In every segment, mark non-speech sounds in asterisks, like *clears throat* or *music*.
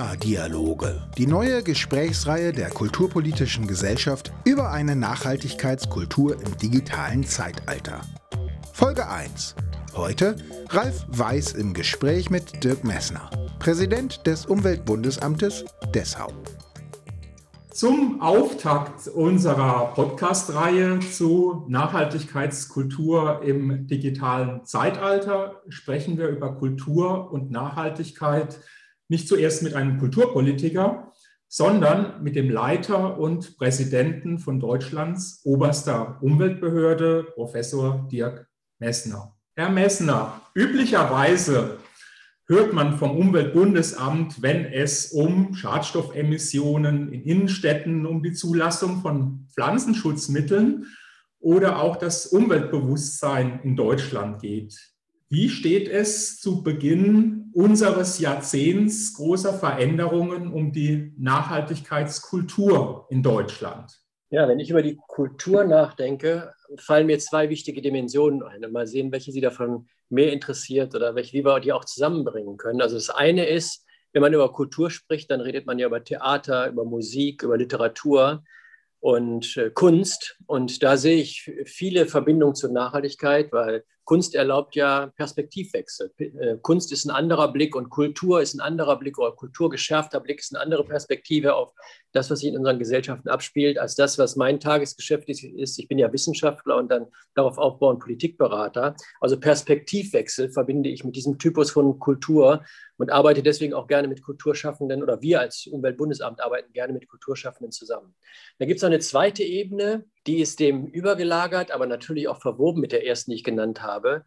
Klimadialoge, die neue Gesprächsreihe der Kulturpolitischen Gesellschaft über eine Nachhaltigkeitskultur im digitalen Zeitalter. Folge 1. Heute Ralf Weiß im Gespräch mit Dirk Messner, Präsident des Umweltbundesamtes Dessau. Zum Auftakt unserer Podcast-Reihe zu Nachhaltigkeitskultur im digitalen Zeitalter sprechen wir über Kultur und Nachhaltigkeit nicht zuerst mit einem Kulturpolitiker, sondern mit dem Leiter und Präsidenten von Deutschlands oberster Umweltbehörde, Professor Dirk Messner. Herr Messner, üblicherweise hört man vom Umweltbundesamt, wenn es um Schadstoffemissionen in Innenstädten, um die Zulassung von Pflanzenschutzmitteln oder auch das Umweltbewusstsein in Deutschland geht. Wie steht es zu Beginn unseres Jahrzehnts großer Veränderungen um die Nachhaltigkeitskultur in Deutschland? Ja, wenn ich über die Kultur nachdenke, fallen mir zwei wichtige Dimensionen ein. Mal sehen, welche Sie davon mehr interessiert oder welche, wie wir die auch zusammenbringen können. Also das eine ist, wenn man über Kultur spricht, dann redet man ja über Theater, über Musik, über Literatur und äh, Kunst. Und da sehe ich viele Verbindungen zur Nachhaltigkeit, weil Kunst erlaubt ja Perspektivwechsel. Äh, Kunst ist ein anderer Blick und Kultur ist ein anderer Blick oder kulturgeschärfter Blick ist eine andere Perspektive auf das, was sich in unseren Gesellschaften abspielt, als das, was mein Tagesgeschäft ist. Ich bin ja Wissenschaftler und dann darauf aufbauend Politikberater. Also Perspektivwechsel verbinde ich mit diesem Typus von Kultur und arbeite deswegen auch gerne mit Kulturschaffenden oder wir als Umweltbundesamt arbeiten gerne mit Kulturschaffenden zusammen. Da gibt es eine zweite Ebene, die ist dem übergelagert, aber natürlich auch verwoben mit der ersten, die ich genannt habe.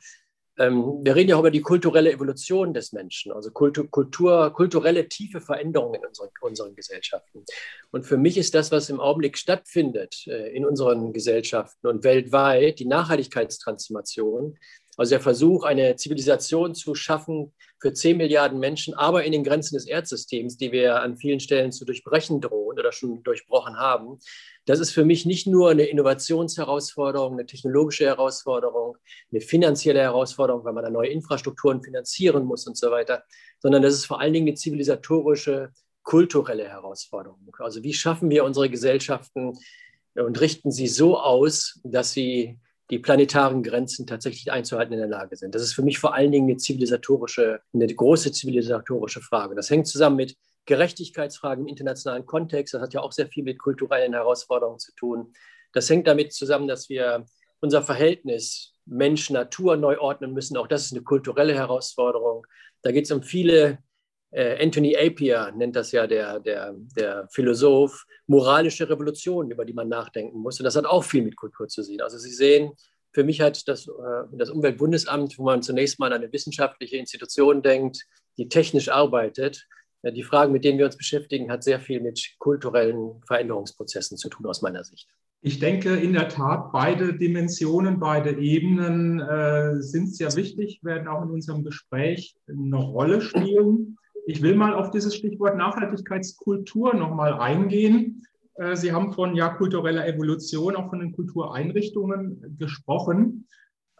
Ähm, wir reden ja auch über die kulturelle Evolution des Menschen, also Kultur, Kultur, kulturelle tiefe Veränderungen in unseren, unseren, Gesellschaften. Und für mich ist das, was im Augenblick stattfindet äh, in unseren Gesellschaften und weltweit, die Nachhaltigkeitstransformation, also der Versuch, eine Zivilisation zu schaffen für 10 Milliarden Menschen, aber in den Grenzen des Erdsystems, die wir an vielen Stellen zu durchbrechen drohen oder schon durchbrochen haben. Das ist für mich nicht nur eine Innovationsherausforderung, eine technologische Herausforderung, eine finanzielle Herausforderung, weil man da neue Infrastrukturen finanzieren muss und so weiter, sondern das ist vor allen Dingen eine zivilisatorische, kulturelle Herausforderung. Also wie schaffen wir unsere Gesellschaften und richten sie so aus, dass sie die planetaren Grenzen tatsächlich einzuhalten in der Lage sind. Das ist für mich vor allen Dingen eine zivilisatorische, eine große zivilisatorische Frage. Das hängt zusammen mit Gerechtigkeitsfragen im internationalen Kontext. Das hat ja auch sehr viel mit kulturellen Herausforderungen zu tun. Das hängt damit zusammen, dass wir unser Verhältnis Mensch-Natur neu ordnen müssen. Auch das ist eine kulturelle Herausforderung. Da geht es um viele Anthony Apier nennt das ja der, der, der Philosoph, moralische Revolution, über die man nachdenken muss. Und das hat auch viel mit Kultur zu sehen. Also Sie sehen, für mich hat das, äh, das Umweltbundesamt, wo man zunächst mal an eine wissenschaftliche Institution denkt, die technisch arbeitet, äh, die Fragen, mit denen wir uns beschäftigen, hat sehr viel mit kulturellen Veränderungsprozessen zu tun, aus meiner Sicht. Ich denke in der Tat, beide Dimensionen, beide Ebenen äh, sind sehr wichtig, werden auch in unserem Gespräch eine Rolle spielen. Ich will mal auf dieses Stichwort Nachhaltigkeitskultur nochmal eingehen. Äh, Sie haben von ja, kultureller Evolution, auch von den Kultureinrichtungen gesprochen.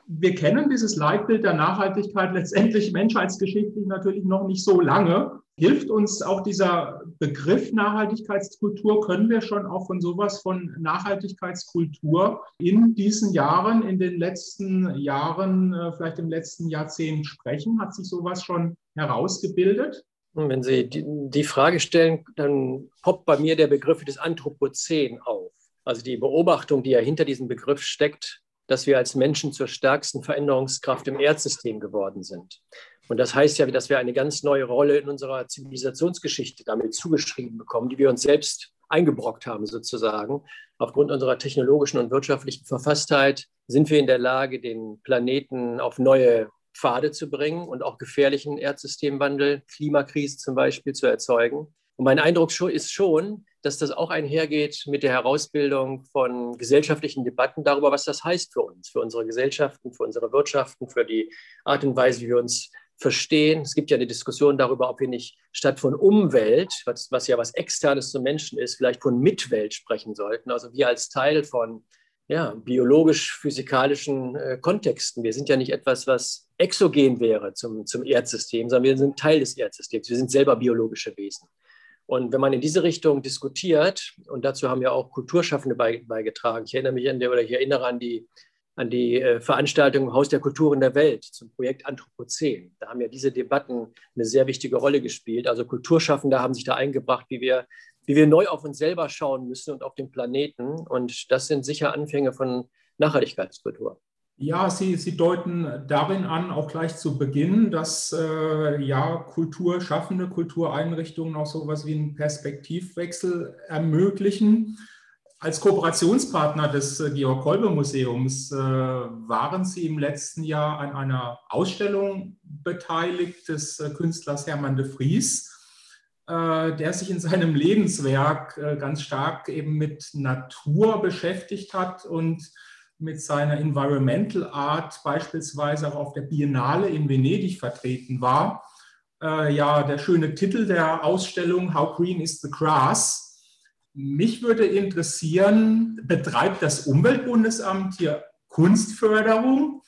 Wir kennen dieses Leitbild der Nachhaltigkeit *laughs* letztendlich menschheitsgeschichtlich natürlich noch nicht so lange. Hilft uns auch dieser Begriff Nachhaltigkeitskultur? Können wir schon auch von sowas von Nachhaltigkeitskultur in diesen Jahren, in den letzten Jahren, äh, vielleicht im letzten Jahrzehnt sprechen? Hat sich sowas schon herausgebildet? Wenn Sie die Frage stellen, dann poppt bei mir der Begriff des Anthropozän auf. Also die Beobachtung, die ja hinter diesem Begriff steckt, dass wir als Menschen zur stärksten Veränderungskraft im Erdsystem geworden sind. Und das heißt ja, dass wir eine ganz neue Rolle in unserer Zivilisationsgeschichte damit zugeschrieben bekommen, die wir uns selbst eingebrockt haben sozusagen. Aufgrund unserer technologischen und wirtschaftlichen Verfasstheit sind wir in der Lage, den Planeten auf neue Pfade zu bringen und auch gefährlichen Erdsystemwandel, Klimakrise zum Beispiel zu erzeugen. Und mein Eindruck ist schon, dass das auch einhergeht mit der Herausbildung von gesellschaftlichen Debatten darüber, was das heißt für uns, für unsere Gesellschaften, für unsere Wirtschaften, für die Art und Weise, wie wir uns verstehen. Es gibt ja eine Diskussion darüber, ob wir nicht statt von Umwelt, was, was ja was Externes zum Menschen ist, vielleicht von Mitwelt sprechen sollten. Also wir als Teil von ja, biologisch-physikalischen äh, Kontexten. Wir sind ja nicht etwas, was exogen wäre zum, zum Erdsystem, sondern wir sind Teil des Erdsystems. Wir sind selber biologische Wesen. Und wenn man in diese Richtung diskutiert, und dazu haben ja auch Kulturschaffende beigetragen, ich erinnere mich an der, oder ich erinnere an die, an die äh, Veranstaltung Haus der Kulturen der Welt zum Projekt Anthropozän. Da haben ja diese Debatten eine sehr wichtige Rolle gespielt. Also Kulturschaffende haben sich da eingebracht, wie wir, wie wir neu auf uns selber schauen müssen und auf den Planeten. Und das sind sicher Anfänge von Nachhaltigkeitskultur. Ja, Sie, Sie deuten darin an, auch gleich zu Beginn, dass äh, ja Kulturschaffende, Kultureinrichtungen auch so etwas wie einen Perspektivwechsel ermöglichen. Als Kooperationspartner des äh, Georg-Kolbe-Museums äh, waren Sie im letzten Jahr an einer Ausstellung beteiligt des äh, Künstlers Hermann de Vries, der sich in seinem Lebenswerk äh, ganz stark eben mit Natur beschäftigt hat und mit seiner Environmental Art beispielsweise auch auf der Biennale in Venedig vertreten war. Äh, ja, der schöne Titel der Ausstellung How Green is the Grass. Mich würde interessieren, betreibt das Umweltbundesamt hier Kunstförderung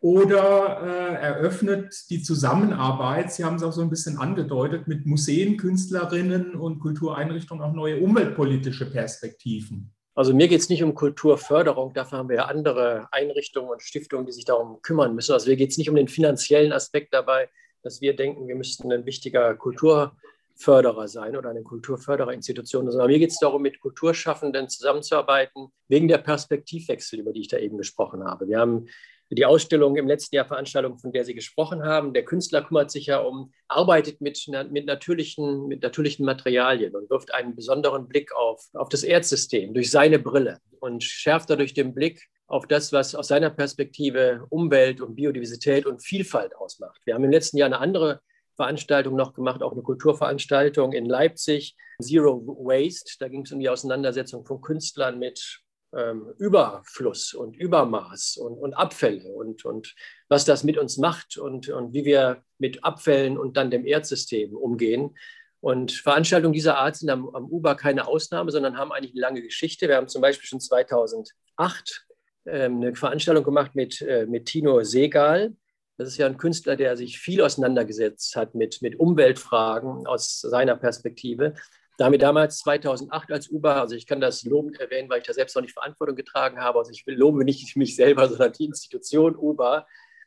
oder äh, eröffnet die Zusammenarbeit, Sie haben es auch so ein bisschen angedeutet, mit Museen, Künstlerinnen und Kultureinrichtungen auch neue umweltpolitische Perspektiven? Also mir geht es nicht um Kulturförderung, dafür haben wir ja andere Einrichtungen und Stiftungen, die sich darum kümmern müssen. Also mir geht es nicht um den finanziellen Aspekt dabei, dass wir denken, wir müssten ein wichtiger Kulturförderer sein oder eine Kulturfördererinstitution, sondern mir geht es darum, mit Kulturschaffenden zusammenzuarbeiten, wegen der Perspektivwechsel, über die ich da eben gesprochen habe. Wir haben die Ausstellung im letzten Jahr Veranstaltung, von der Sie gesprochen haben. Der Künstler kümmert sich ja um, arbeitet mit, mit, natürlichen, mit natürlichen Materialien und wirft einen besonderen Blick auf, auf das Erdsystem durch seine Brille und schärft dadurch den Blick auf das, was aus seiner Perspektive Umwelt und Biodiversität und Vielfalt ausmacht. Wir haben im letzten Jahr eine andere Veranstaltung noch gemacht, auch eine Kulturveranstaltung in Leipzig, Zero Waste. Da ging es um die Auseinandersetzung von Künstlern mit ähm, Überfluss und Übermaß und, und Abfälle und, und was das mit uns macht und, und wie wir mit Abfällen und dann dem Erdsystem umgehen. Und Veranstaltungen dieser Art sind am, am UBA keine Ausnahme, sondern haben eigentlich eine lange Geschichte. Wir haben zum Beispiel schon 2008 ähm, eine Veranstaltung gemacht mit, äh, mit Tino Segal. Das ist ja ein Künstler, der sich viel auseinandergesetzt hat mit, mit Umweltfragen aus seiner Perspektive. Da haben wir damals 2008 als UBA, also ich kann das lobend erwähnen, weil ich da selbst noch nicht Verantwortung getragen habe, also ich will lobe nicht mich selber, *laughs* sondern die Institution UBA.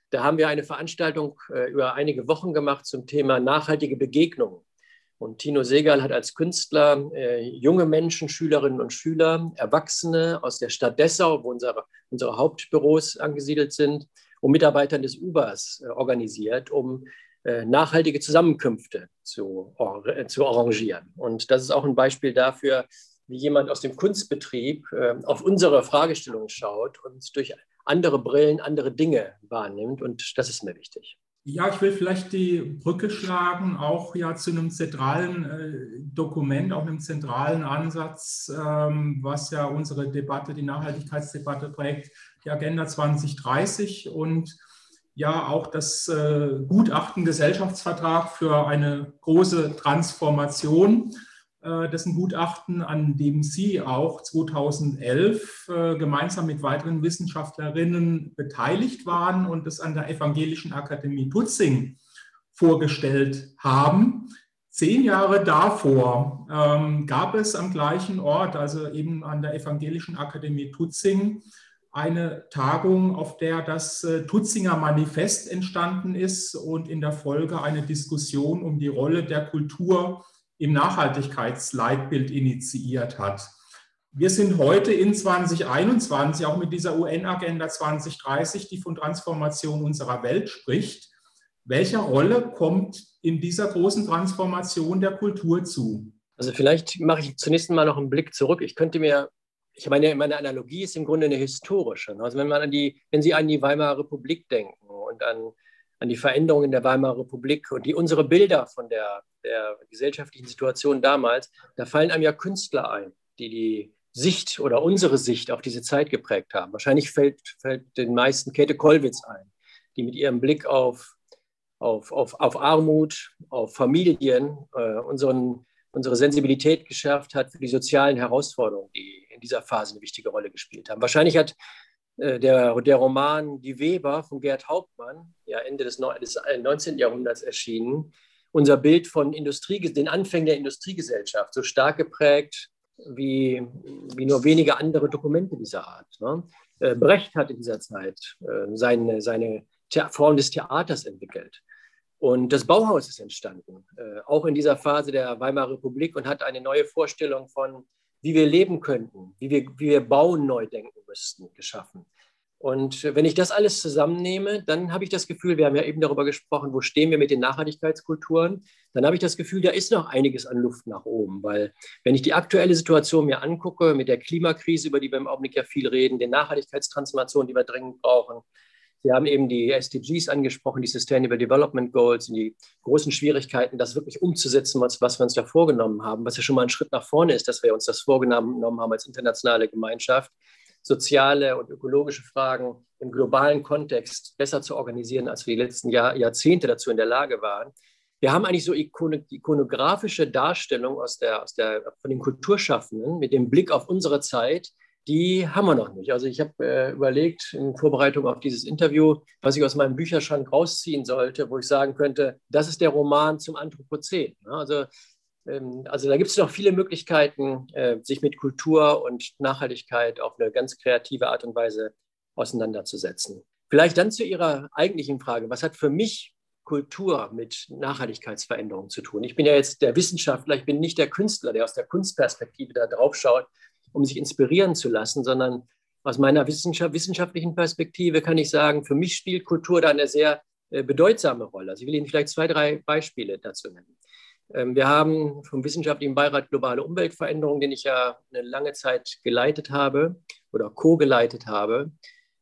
Da haben wir eine Veranstaltung äh, über einige Wochen gemacht zum Thema nachhaltige Begegnungen. Und Tino Segal hat als Künstler äh, junge Menschen, Schülerinnen und Schüler, Erwachsene aus der Stadt Dessau, wo unsere, unsere Hauptbüros angesiedelt sind, und Mitarbeitern des UBAs äh, organisiert, um nachhaltige Zusammenkünfte zu, äh, zu arrangieren. Und das ist auch ein Beispiel dafür, wie jemand aus dem Kunstbetrieb äh, auf unsere Fragestellungen schaut und durch andere Brillen andere Dinge wahrnimmt. Und das ist mir wichtig. Ja, ich will vielleicht die Brücke schlagen, auch ja zu einem zentralen äh, Dokument, auch einem zentralen Ansatz, ähm, was ja unsere Debatte, die Nachhaltigkeitsdebatte prägt, die Agenda 2030 und ja auch das äh, Gutachten Gesellschaftsvertrag für eine große Transformation. Äh, ein Gutachten, an dem Sie auch 2011 äh, gemeinsam mit weiteren Wissenschaftlerinnen beteiligt waren und das an der Evangelischen Akademie Tutzing vorgestellt haben. Zehn Jahre davor ähm, gab es am gleichen Ort, also eben an der Evangelischen Akademie Tutzing, eine Tagung, auf der das äh, Tutzinger Manifest entstanden ist und in der Folge eine Diskussion um die Rolle der Kultur im Nachhaltigkeitsleitbild initiiert hat. Wir sind heute in 2021 auch mit dieser UN-Agenda 2030, die von Transformation unserer Welt spricht. Welcher Rolle kommt in dieser großen Transformation der Kultur zu? Also vielleicht mache ich zunächst mal noch einen Blick zurück. Ich könnte mir ich meine, meine Analogie ist im Grunde eine historische. Also wenn, man an die, wenn Sie an die Weimarer Republik denken und an, an die Veränderungen der Weimarer Republik und die, unsere Bilder von der, der gesellschaftlichen Situation damals, da fallen einem ja Künstler ein, die die Sicht oder unsere Sicht auf diese Zeit geprägt haben. Wahrscheinlich fällt, fällt den meisten Käthe Kollwitz ein, die mit ihrem Blick auf, auf, auf, auf Armut, auf Familien äh, unseren, unsere Sensibilität geschärft hat für die sozialen Herausforderungen, die in dieser Phase eine wichtige Rolle gespielt haben. Wahrscheinlich hat äh, der, der Roman Die Weber von Gerd Hauptmann, ja Ende des, des 19. Jahrhunderts erschienen, unser Bild von Industrie, den Anfängen der Industriegesellschaft so stark geprägt wie, wie nur wenige andere Dokumente dieser Art. Ne? Äh, Brecht hat in dieser Zeit äh, seine, seine Form des Theaters entwickelt. Und das Bauhaus ist entstanden, äh, auch in dieser Phase der Weimarer Republik und hat eine neue Vorstellung von, wie wir leben könnten, wie wir, wie wir Bauen neu denken müssten, geschaffen. Und wenn ich das alles zusammennehme, dann habe ich das Gefühl, wir haben ja eben darüber gesprochen, wo stehen wir mit den Nachhaltigkeitskulturen, dann habe ich das Gefühl, da ist noch einiges an Luft nach oben, weil wenn ich die aktuelle Situation mir angucke, mit der Klimakrise, über die wir im Augenblick ja viel reden, den Nachhaltigkeitstransformationen, die wir dringend brauchen, Sie haben eben die SDGs angesprochen, die Sustainable Development Goals und die großen Schwierigkeiten, das wirklich umzusetzen, was, was wir uns da vorgenommen haben, was ja schon mal ein Schritt nach vorne ist, dass wir uns das vorgenommen haben als internationale Gemeinschaft soziale und ökologische Fragen im globalen Kontext besser zu organisieren, als wir die letzten Jahr, Jahrzehnte dazu in der Lage waren. Wir haben eigentlich so ikonografische Darstellungen aus der, aus der, von den Kulturschaffenden mit dem Blick auf unsere Zeit, die haben wir noch nicht. Also ich habe äh, überlegt in Vorbereitung auf dieses Interview, was ich aus meinem Bücherschrank rausziehen sollte, wo ich sagen könnte, das ist der Roman zum Anthropozän. Also ähm, also da gibt es noch viele Möglichkeiten, äh, sich mit Kultur und Nachhaltigkeit auf eine ganz kreative Art und Weise auseinanderzusetzen. Vielleicht dann zu Ihrer eigentlichen Frage, was hat für mich Kultur mit Nachhaltigkeitsveränderungen zu tun? Ich bin ja jetzt der Wissenschaftler, ich bin nicht der Künstler, der aus der Kunstperspektive da drauf schaut, um sich inspirieren zu lassen, sondern aus meiner Wissenschaft, wissenschaftlichen Perspektive kann ich sagen, für mich spielt Kultur da eine sehr äh, bedeutsame Rolle. Also ich will Ihnen vielleicht zwei, drei Beispiele dazu nennen. Ähm, wir haben vom Wissenschaftlichen Beirat Globale Umweltveränderung, den ich ja eine lange Zeit geleitet habe oder co-geleitet habe,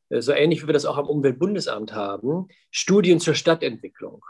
äh, so ähnlich wie wir das auch am Umweltbundesamt haben, Studien zur Stadtentwicklung.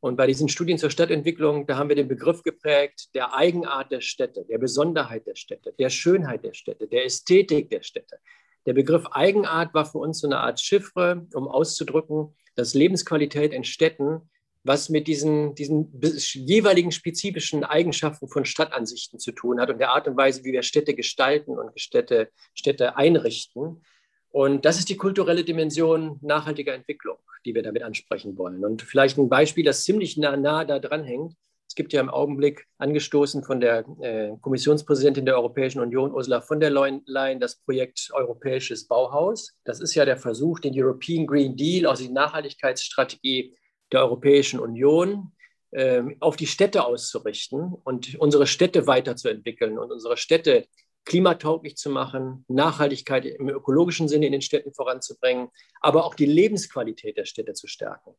Und bei diesen Studien zur Stadtentwicklung, da haben wir den Begriff geprägt der Eigenart der Städte, der Besonderheit der Städte, der Schönheit der Städte, der Ästhetik der Städte. Der Begriff Eigenart war für uns so eine Art Chiffre, um auszudrücken, dass Lebensqualität in Städten was mit diesen, diesen jeweiligen spezifischen Eigenschaften von Stadtansichten zu tun hat und der Art und Weise, wie wir Städte gestalten und Städte, Städte einrichten. Und das ist die kulturelle Dimension nachhaltiger Entwicklung, die wir damit ansprechen wollen. Und vielleicht ein Beispiel, das ziemlich nah, nah da dran hängt. Es gibt ja im Augenblick angestoßen von der äh, Kommissionspräsidentin der Europäischen Union, Ursula von der Leyen, das Projekt Europäisches Bauhaus. Das ist ja der Versuch, den European Green Deal, also die Nachhaltigkeitsstrategie der Europäischen Union ähm, auf die Städte auszurichten und unsere Städte weiterzuentwickeln und unsere Städte klimatauglich zu machen, Nachhaltigkeit im ökologischen Sinne in den Städten voranzubringen, aber auch die Lebensqualität der Städte zu stärken.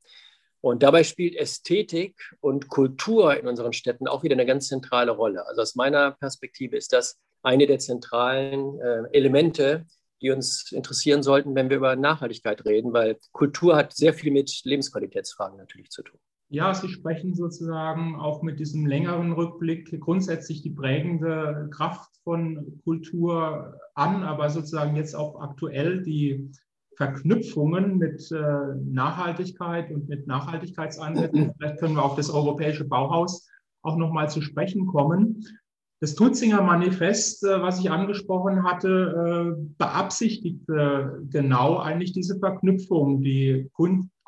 Und dabei spielt Ästhetik und Kultur in unseren Städten auch wieder eine ganz zentrale Rolle. Also aus meiner Perspektive ist das eine der zentralen äh, Elemente, die uns interessieren sollten, wenn wir über Nachhaltigkeit reden, weil Kultur hat sehr viel mit Lebensqualitätsfragen natürlich zu tun. Ja, Sie sprechen sozusagen auch mit diesem längeren Rückblick grundsätzlich die prägende Kraft von Kultur an, aber sozusagen jetzt auch aktuell die Verknüpfungen mit äh, Nachhaltigkeit und mit Nachhaltigkeitsansätzen. *clears throat* Vielleicht können wir auf das europäische Bauhaus auch noch mal zu sprechen kommen. Das Tutzinger Manifest, äh, was ich angesprochen hatte, äh, beabsichtigte genau eigentlich diese Verknüpfung, die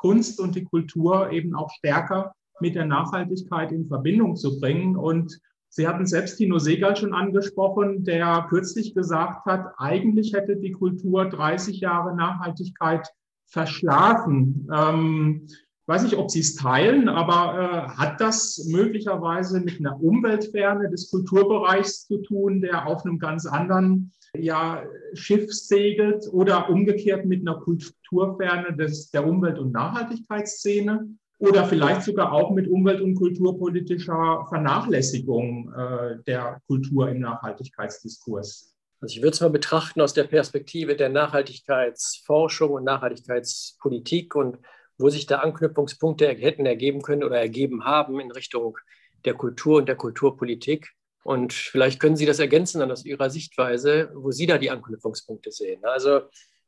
Kunst und die Kultur eben auch stärker mit der Nachhaltigkeit in Verbindung zu bringen. Und Sie hatten selbst Tino Segal schon angesprochen, der kürzlich gesagt hat, eigentlich hätte die Kultur 30 Jahre Nachhaltigkeit verschlafen. Ähm, weiß nicht, ob Sie es teilen, aber äh, hat das möglicherweise mit einer Umweltferne des Kulturbereichs zu tun, der auf einem ganz anderen ja, Schiff segelt oder umgekehrt mit einer Kulturferne des, der Umwelt- und Nachhaltigkeitsszene? Oder vielleicht sogar auch mit umwelt- und kulturpolitischer Vernachlässigung äh, der Kultur im Nachhaltigkeitsdiskurs? Also ich würde es mal betrachten aus der Perspektive der Nachhaltigkeitsforschung und Nachhaltigkeitspolitik und wo sich da Anknüpfungspunkte hätten ergeben können oder ergeben haben in Richtung der Kultur und der Kulturpolitik. Und vielleicht können Sie das ergänzen dann aus Ihrer Sichtweise, wo Sie da die Anknüpfungspunkte sehen. Also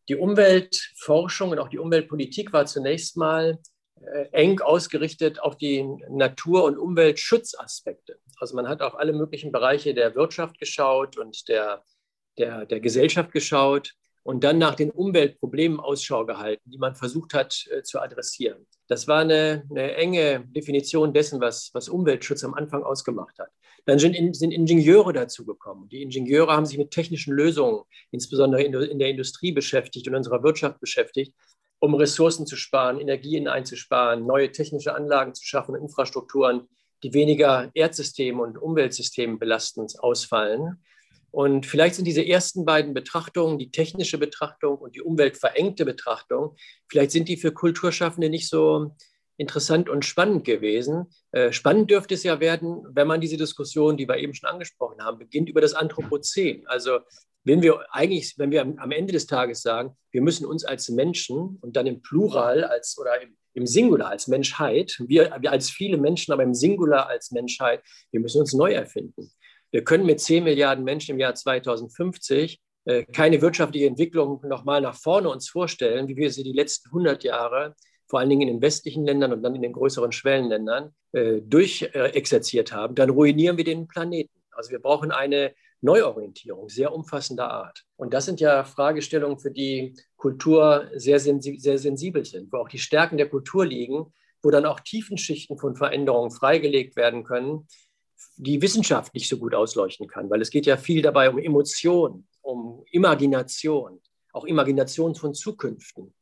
die Umweltforschung und auch die Umweltpolitik war zunächst mal äh, eng ausgerichtet auf die Natur- und Umweltschutzaspekte. Also man hat auf alle möglichen Bereiche der Wirtschaft geschaut und der, der, der Gesellschaft geschaut und dann nach den Umweltproblemen Ausschau gehalten, die man versucht hat äh, zu adressieren. Das war eine, eine, enge Definition dessen, was, was Umweltschutz am Anfang ausgemacht hat. Dann sind, sind Ingenieure dazugekommen. Die Ingenieure haben sich mit technischen Lösungen, insbesondere in, in der Industrie beschäftigt und unserer Wirtschaft beschäftigt, um Ressourcen zu sparen, Energien einzusparen, neue technische Anlagen zu schaffen, Infrastrukturen, die weniger Erdsystem und Umweltsystem belastend ausfallen. Und vielleicht sind diese ersten beiden Betrachtungen, die technische Betrachtung und die umweltverengte Betrachtung, vielleicht sind die für Kulturschaffende nicht so interessant und spannend gewesen. Äh, spannend dürfte es ja werden, wenn man diese Diskussion, die wir eben schon angesprochen haben, beginnt über das Anthropozän. Also wenn wir eigentlich, wenn wir am Ende des Tages sagen, wir müssen uns als Menschen und dann im Plural als oder im, im Singular als Menschheit, wir, wir als viele Menschen, aber im Singular als Menschheit, wir müssen uns neu erfinden. Wir können mit 10 Milliarden Menschen im Jahr 2050 äh, keine wirtschaftliche Entwicklung nochmal nach vorne uns vorstellen, wie wir sie die letzten 100 Jahre, vor allen Dingen in den westlichen Ländern und dann in den größeren Schwellenländern, äh, durchexerziert haben. Dann ruinieren wir den Planeten. Also wir brauchen eine Neuorientierung sehr umfassender Art. Und das sind ja Fragestellungen, für die Kultur sehr, sensi sehr sensibel sind, wo auch die Stärken der Kultur liegen, wo dann auch Tiefenschichten von Veränderungen freigelegt werden können, die Wissenschaft nicht so gut ausleuchten kann, weil es geht ja viel dabei um Emotion, um Imagination, auch Imagination von Zukünften.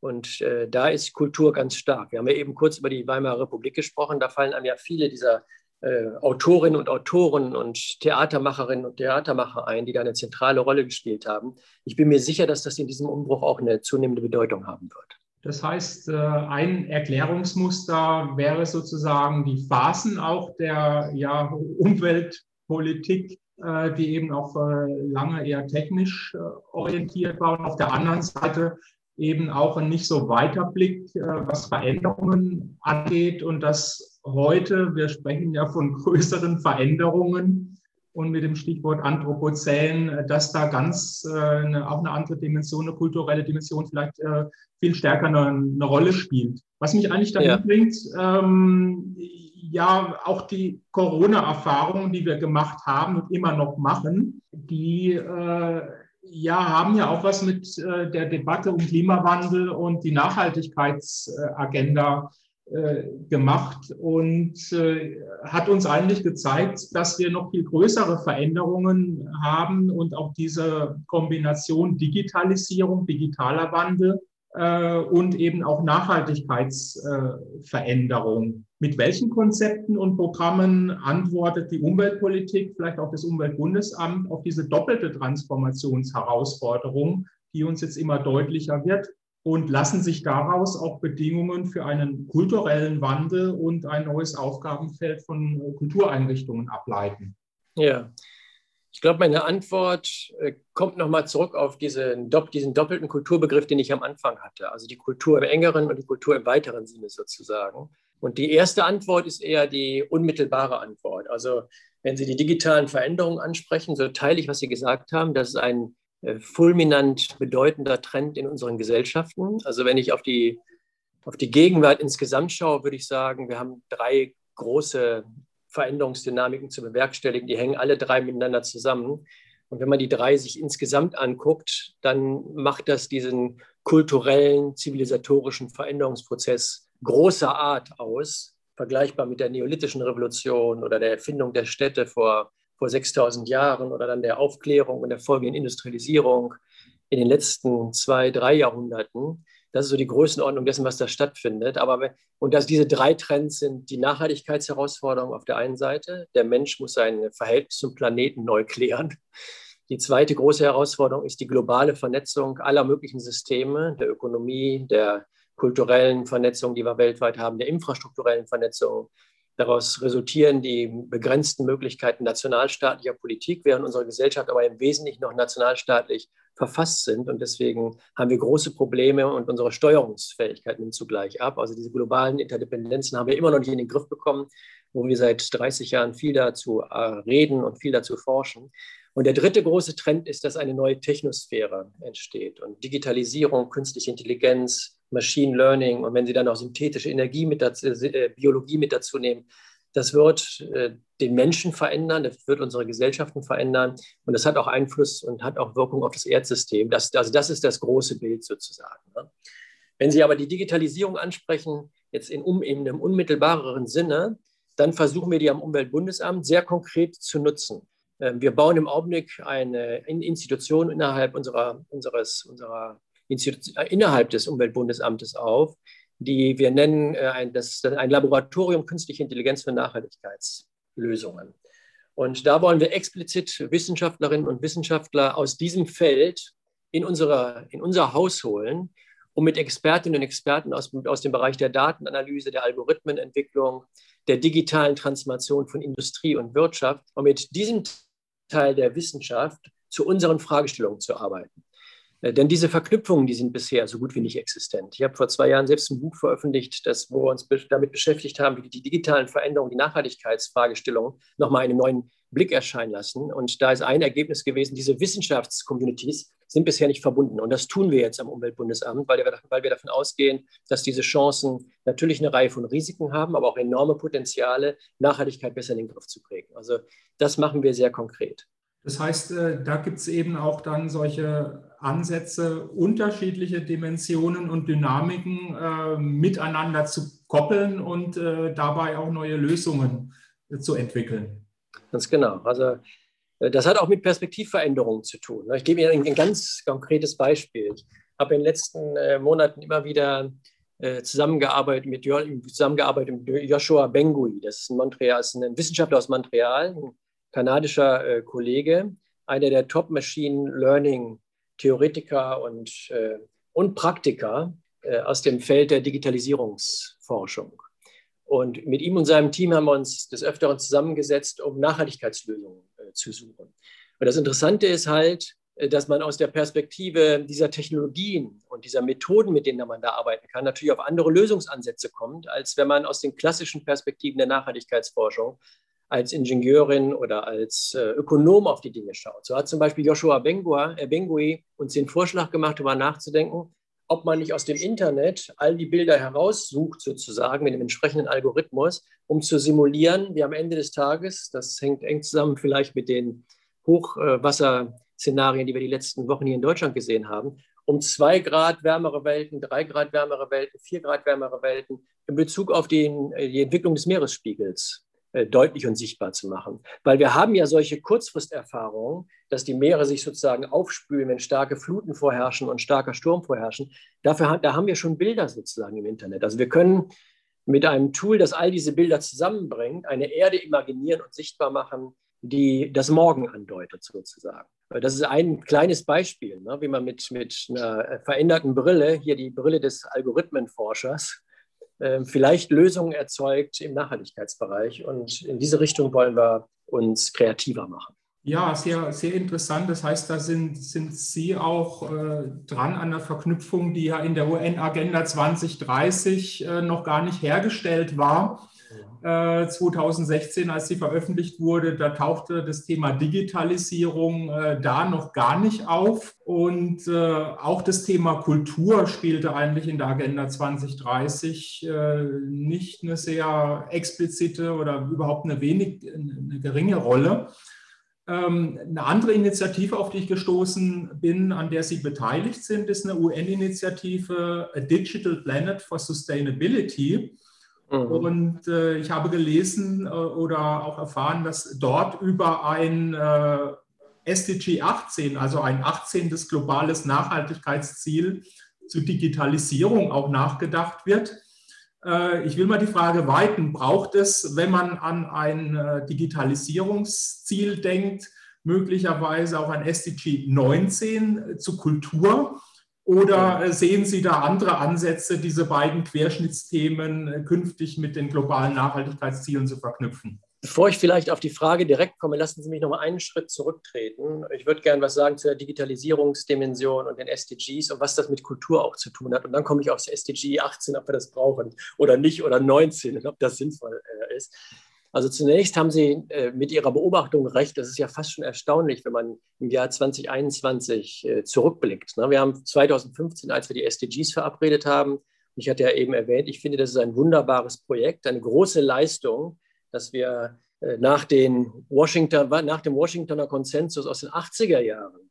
Und äh, da ist Kultur ganz stark. Wir haben ja eben kurz über die Weimarer Republik gesprochen. Da fallen einem ja viele dieser äh, Autorinnen und Autoren und Theatermacherinnen und Theatermacher ein, die da eine zentrale Rolle gespielt haben. Ich bin mir sicher, dass das in diesem Umbruch auch eine zunehmende Bedeutung haben wird. Das heißt, äh, ein Erklärungsmuster wäre sozusagen die Phasen auch der ja, Umweltpolitik, äh, die eben auch äh, lange eher technisch orientiert war. Und auf der anderen Seite eben auch ein nicht so weiter Blick, was Veränderungen angeht. Und dass heute, wir sprechen ja von größeren Veränderungen, und mit dem Stichwort Anthropozän, äh, dass da ganz äh, eine, auch eine andere Dimension, eine kulturelle Dimension vielleicht äh, viel stärker eine, eine, Rolle spielt. Was mich eigentlich dahin ja. bringt, ähm, ja, auch die Corona-Erfahrungen, die wir gemacht haben und immer noch machen, die äh, ja, haben ja auch was mit äh, der Debatte um Klimawandel und die Nachhaltigkeitsagenda gemacht und äh, hat uns eigentlich gezeigt, dass wir noch viel größere Veränderungen haben und auch diese Kombination Digitalisierung, digitaler Wandel äh, und eben auch Nachhaltigkeitsveränderung. Mit welchen Konzepten und Programmen antwortet die Umweltpolitik, vielleicht auch das Umweltbundesamt, auf diese doppelte Transformationsherausforderung, die uns jetzt immer deutlicher wird? Und lassen sich daraus auch Bedingungen für einen kulturellen Wandel und ein neues Aufgabenfeld von äh, Kultureinrichtungen ableiten? Ja, ich glaube, meine Antwort äh, kommt nochmal zurück auf diesen, diesen, doppelten Kulturbegriff, den ich am Anfang hatte. Also die Kultur im engeren und die Kultur im weiteren Sinne sozusagen. Und die erste Antwort ist eher die unmittelbare Antwort. Also wenn Sie die digitalen Veränderungen ansprechen, so teile ich, was Sie gesagt haben. Das ist ein äh, fulminant bedeutender Trend in unseren Gesellschaften. Also wenn ich auf die, auf die Gegenwart insgesamt schaue, würde ich sagen, wir haben drei große Veränderungsdynamiken zu bewerkstelligen. Die hängen alle drei miteinander zusammen. Und wenn man die drei sich insgesamt anguckt, dann macht das diesen kulturellen, zivilisatorischen Veränderungsprozess großer Art aus, vergleichbar mit der neolithischen Revolution oder der Erfindung der Städte vor vor 6000 Jahren oder dann der Aufklärung und der folgenden Industrialisierung in den letzten zwei, drei Jahrhunderten. Das ist so die Größenordnung dessen, was da stattfindet. Aber, und dass diese drei Trends sind die Nachhaltigkeitsherausforderung auf der einen Seite. Der Mensch muss sein Verhältnis zum Planeten neu klären. Die zweite große Herausforderung ist die globale Vernetzung aller möglichen Systeme, der Ökonomie, der kulturellen Vernetzung, die wir weltweit haben, der infrastrukturellen Vernetzung, Daraus resultieren die begrenzten Möglichkeiten nationalstaatlicher Politik, während unsere Gesellschaft aber im Wesentlichen noch nationalstaatlich verfasst sind. Und deswegen haben wir große Probleme und unsere Steuerungsfähigkeit nimmt zugleich ab. Also diese globalen Interdependenzen haben wir immer noch nicht in den Griff bekommen, wo wir seit 30 Jahren viel dazu äh, reden und viel dazu forschen. Und der dritte große Trend ist, dass eine neue Technosphäre entsteht und Digitalisierung, künstliche Intelligenz, Machine Learning und wenn Sie dann auch synthetische Energie mit dazu, äh, Biologie mit dazu nehmen, Das wird äh, den Menschen verändern, das wird unsere Gesellschaften verändern und das hat auch Einfluss und hat auch Wirkung auf das Erdsystem. Das, also das ist das große Bild sozusagen. Ne? Wenn Sie aber die Digitalisierung ansprechen, jetzt in, um, in einem unmittelbareren Sinne, dann versuchen wir die am Umweltbundesamt sehr konkret zu nutzen. Ähm, wir bauen im Augenblick eine Institution innerhalb unserer, unseres, unserer innerhalb des Umweltbundesamtes auf, die wir nennen äh, ein, das, ein Laboratorium Künstliche Intelligenz für Nachhaltigkeitslösungen. Und da wollen wir explizit Wissenschaftlerinnen und Wissenschaftler aus diesem Feld in, unsere, in unser Haus holen, um mit Expertinnen und Experten aus, aus dem Bereich der Datenanalyse, der Algorithmenentwicklung, der digitalen Transformation von Industrie und Wirtschaft und mit diesem Teil der Wissenschaft zu unseren Fragestellungen zu arbeiten. Äh, denn diese Verknüpfungen, die sind bisher so gut wie nicht existent. Ich habe vor zwei Jahren selbst ein Buch veröffentlicht, das, wo wir uns damit beschäftigt haben, wie die digitalen Veränderungen, die Nachhaltigkeitsfragestellungen nochmal einen neuen Blick erscheinen lassen. Und da ist ein Ergebnis gewesen, diese Wissenschaftscommunities sind bisher nicht verbunden. Und das tun wir jetzt am Umweltbundesamt, weil wir, weil wir davon ausgehen, dass diese Chancen natürlich eine Reihe von Risiken haben, aber auch enorme Potenziale, Nachhaltigkeit besser in den Griff zu kriegen. Also das machen wir sehr konkret. Das heißt, äh, da gibt es eben auch dann solche Ansätze, unterschiedliche Dimensionen und Dynamiken äh, miteinander zu koppeln und äh, dabei auch neue Lösungen äh, zu entwickeln. Ganz genau. Also äh, das hat auch mit Perspektivveränderungen zu tun. Ich gebe Ihnen ein, ganz konkretes Beispiel. Ich habe in den letzten äh, Monaten immer wieder zusammengearbeitet mit, zusammengearbeitet mit Joshua Bengui. Das ist ein, Montreal, ist ein Wissenschaftler aus Montreal, ein kanadischer Kollege, einer der Top Machine Learning Theoretiker und, äh, und Praktiker äh, aus dem Feld der Digitalisierungsforschung. Und mit ihm und seinem Team haben wir uns des Öfteren zusammengesetzt, um Nachhaltigkeitslösungen äh, zu suchen. Und das Interessante ist halt, äh, dass man aus der Perspektive dieser Technologien und dieser Methoden, mit denen man da arbeiten kann, natürlich auf andere Lösungsansätze kommt, als wenn man aus den klassischen Perspektiven der Nachhaltigkeitsforschung als Ingenieurin oder als äh, Ökonom auf die Dinge schaut. So hat zum Beispiel Joshua Bengua, äh, Bengui uns den Vorschlag gemacht, darüber nachzudenken, ob man nicht aus dem Internet all die Bilder heraussucht, sozusagen mit dem entsprechenden Algorithmus, um zu simulieren, wie am Ende des Tages, das hängt eng zusammen vielleicht mit den Hochwasserszenarien, die wir die letzten Wochen hier in Deutschland gesehen haben, um zwei Grad wärmere Welten, drei Grad wärmere Welten, vier Grad wärmere Welten in Bezug auf den, äh, die Entwicklung des Meeresspiegels deutlich und sichtbar zu machen. Weil wir haben ja solche Kurzfristerfahrungen, dass die Meere sich sozusagen aufspülen, wenn starke Fluten vorherrschen und starker Sturm vorherrschen. Dafür da haben wir schon Bilder sozusagen im Internet. Also wir können mit einem Tool, das all diese Bilder zusammenbringt, eine Erde imaginieren und sichtbar machen, die das Morgen andeutet sozusagen. Das ist ein kleines Beispiel, ne, wie man mit, mit einer veränderten Brille, hier die Brille des Algorithmenforschers, vielleicht Lösungen erzeugt im Nachhaltigkeitsbereich. Und in diese Richtung wollen wir uns kreativer machen. Ja, sehr, sehr interessant. Das heißt, da sind, sind Sie auch äh, dran an der Verknüpfung, die ja in der UN-Agenda 2030 äh, noch gar nicht hergestellt war. 2016, äh, als sie veröffentlicht wurde, da tauchte das Thema Digitalisierung äh, da noch gar nicht auf. Und äh, auch das Thema Kultur spielte eigentlich in der Agenda 2030 äh, nicht eine sehr explizite oder überhaupt eine wenig, eine geringe Rolle. Ähm, eine andere Initiative, auf die ich gestoßen bin, an der Sie beteiligt sind, ist eine UN-Initiative Digital Planet for Sustainability. Mhm. Und äh, ich habe gelesen äh, oder auch erfahren, dass dort über ein äh, SDG 18, also ein 18. globales Nachhaltigkeitsziel zur Digitalisierung auch nachgedacht wird. Äh, ich will mal die Frage weiten, braucht es, wenn man an ein äh, Digitalisierungsziel denkt, möglicherweise auch ein SDG 19 zu Kultur? Oder sehen Sie da andere Ansätze, diese beiden Querschnittsthemen äh, künftig mit den globalen Nachhaltigkeitszielen zu verknüpfen? Bevor ich vielleicht auf die Frage direkt komme, lassen Sie mich noch mal einen Schritt zurücktreten. Ich würde gerne was sagen zur Digitalisierungsdimension und den SDGs und was das mit Kultur auch zu tun hat. Und dann komme ich aufs SDG 18, ob wir das brauchen oder nicht, oder 19 und ob das sinnvoll äh, ist. Also zunächst haben Sie äh, mit Ihrer Beobachtung recht. Das ist ja fast schon erstaunlich, wenn man im Jahr 2021 äh, zurückblickt. Ne? Wir haben 2015, als wir die SDGs verabredet haben, ich hatte ja eben erwähnt, ich finde, das ist ein wunderbares Projekt, eine große Leistung, dass wir äh, nach, den Washington, nach dem Washingtoner Konsensus aus den 80er Jahren,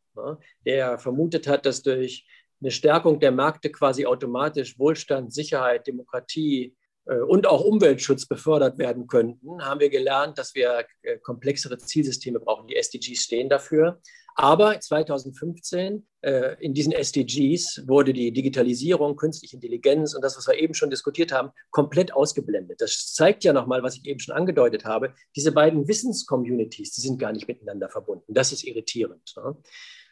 der vermutet hat, dass durch eine Stärkung der Märkte quasi automatisch Wohlstand, Sicherheit, Demokratie und auch Umweltschutz befördert werden könnten, haben wir gelernt, dass wir äh, komplexere Zielsysteme brauchen. Die SDGs stehen dafür. Aber 2015 äh, in diesen SDGs wurde die Digitalisierung, künstliche Intelligenz und das, was wir eben schon diskutiert haben, komplett ausgeblendet. Das zeigt ja nochmal, was ich eben schon angedeutet habe. Diese beiden Wissenscommunities, die sind gar nicht miteinander verbunden. Das ist irritierend.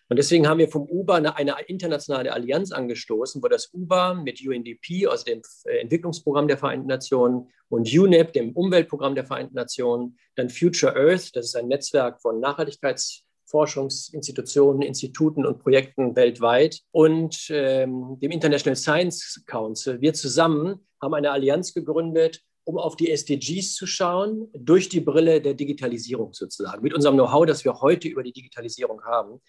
Und deswegen haben wir vom UBA eine, eine, internationale Allianz angestoßen, wo das UBA mit UNDP, also dem äh, Entwicklungsprogramm der Vereinten Nationen, und UNEP, dem Umweltprogramm der Vereinten Nationen, dann Future Earth, das ist ein Netzwerk von Nachhaltigkeitsforschungsinstitutionen, Instituten und Projekten weltweit, und ähm, dem International Science Council. Wir zusammen haben eine Allianz gegründet, um auf die SDGs zu schauen, durch die Brille der Digitalisierung sozusagen, mit unserem Know-how, das wir heute über die Digitalisierung haben.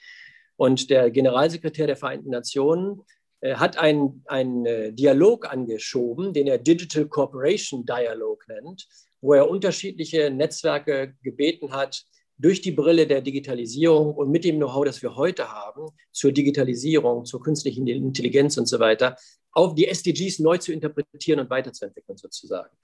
Und der Generalsekretär der Vereinten Nationen äh, hat einen, einen äh, Dialog angeschoben, den er Digital Cooperation Dialog nennt, wo er unterschiedliche Netzwerke gebeten hat, durch die Brille der Digitalisierung und mit dem Know-how, das wir heute haben, zur Digitalisierung, zur künstlichen Intelligenz und so weiter, auf die SDGs neu zu interpretieren und weiterzuentwickeln sozusagen.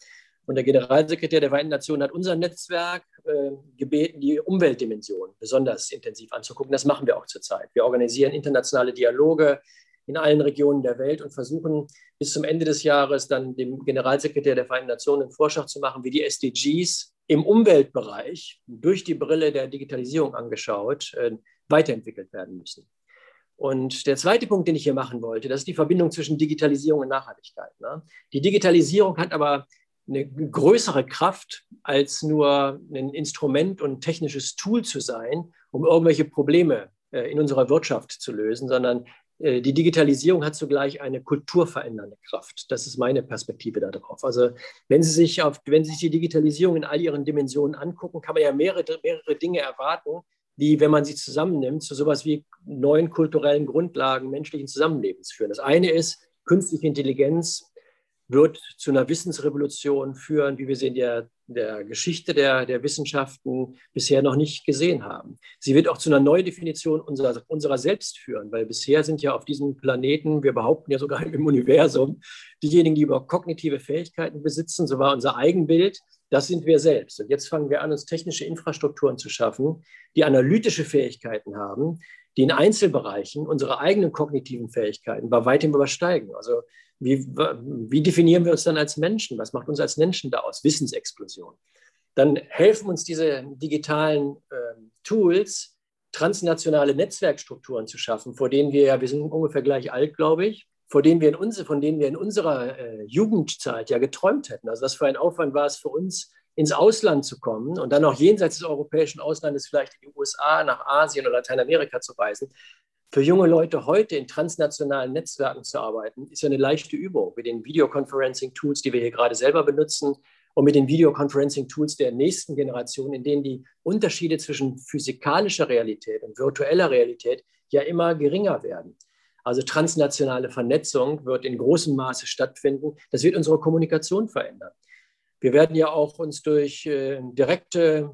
Und der Generalsekretär der Vereinten Nationen hat unser Netzwerk äh, gebeten, die Umweltdimension besonders intensiv anzugucken. Das machen wir auch zurzeit. Wir organisieren internationale Dialoge in allen Regionen der Welt und versuchen bis zum Ende des Jahres dann dem Generalsekretär der Vereinten Nationen einen Vorschlag zu machen, wie die SDGs im Umweltbereich durch die Brille der Digitalisierung angeschaut äh, weiterentwickelt werden müssen. Und der zweite Punkt, den ich hier machen wollte, das ist die Verbindung zwischen Digitalisierung und Nachhaltigkeit. Ne? Die Digitalisierung hat aber eine größere Kraft, als nur ein Instrument und ein technisches Tool zu sein, um irgendwelche Probleme äh, in unserer Wirtschaft zu lösen, sondern äh, die Digitalisierung hat zugleich eine kulturverändernde Kraft. Das ist meine Perspektive darauf. Also wenn Sie sich, auf, wenn Sie sich die Digitalisierung in all ihren Dimensionen angucken, kann man ja mehrere, mehrere Dinge erwarten, die, wenn man sie zusammennimmt, zu sowas wie neuen kulturellen Grundlagen menschlichen Zusammenlebens führen. Das eine ist, künstliche Intelligenz wird zu einer Wissensrevolution führen, wie wir sie in der, der Geschichte der, der Wissenschaften bisher noch nicht gesehen haben. Sie wird auch zu einer Neudefinition unserer, unserer selbst führen, weil bisher sind ja auf diesem Planeten, wir behaupten ja sogar *laughs* im Universum, diejenigen, die über kognitive Fähigkeiten besitzen, so war unser Eigenbild, das sind wir selbst. Und jetzt fangen wir an, uns technische Infrastrukturen zu schaffen, die analytische Fähigkeiten haben, die in Einzelbereichen unsere eigenen kognitiven Fähigkeiten bei weitem übersteigen. Also wie, wie definieren wir uns dann als Menschen? Was macht uns als Menschen da aus? Wissensexplosion. Dann helfen uns diese digitalen äh, Tools, transnationale Netzwerkstrukturen zu schaffen, vor denen wir ja, wir sind ungefähr gleich alt, glaube ich, vor denen wir in, uns, von denen wir in unserer äh, Jugendzeit ja geträumt hätten. Also was für ein Aufwand war es für uns, ins Ausland zu kommen und dann auch jenseits des europäischen Auslandes vielleicht in die USA, nach Asien oder Lateinamerika zu reisen. Für junge Leute heute in transnationalen Netzwerken zu arbeiten, ist ja eine leichte Übung mit den Videoconferencing-Tools, die wir hier gerade selber benutzen und mit den Videoconferencing-Tools der nächsten Generation, in denen die Unterschiede zwischen physikalischer Realität und virtueller Realität ja immer geringer werden. Also transnationale Vernetzung wird in großem Maße stattfinden. Das wird unsere Kommunikation verändern. Wir werden ja auch uns durch äh, direkte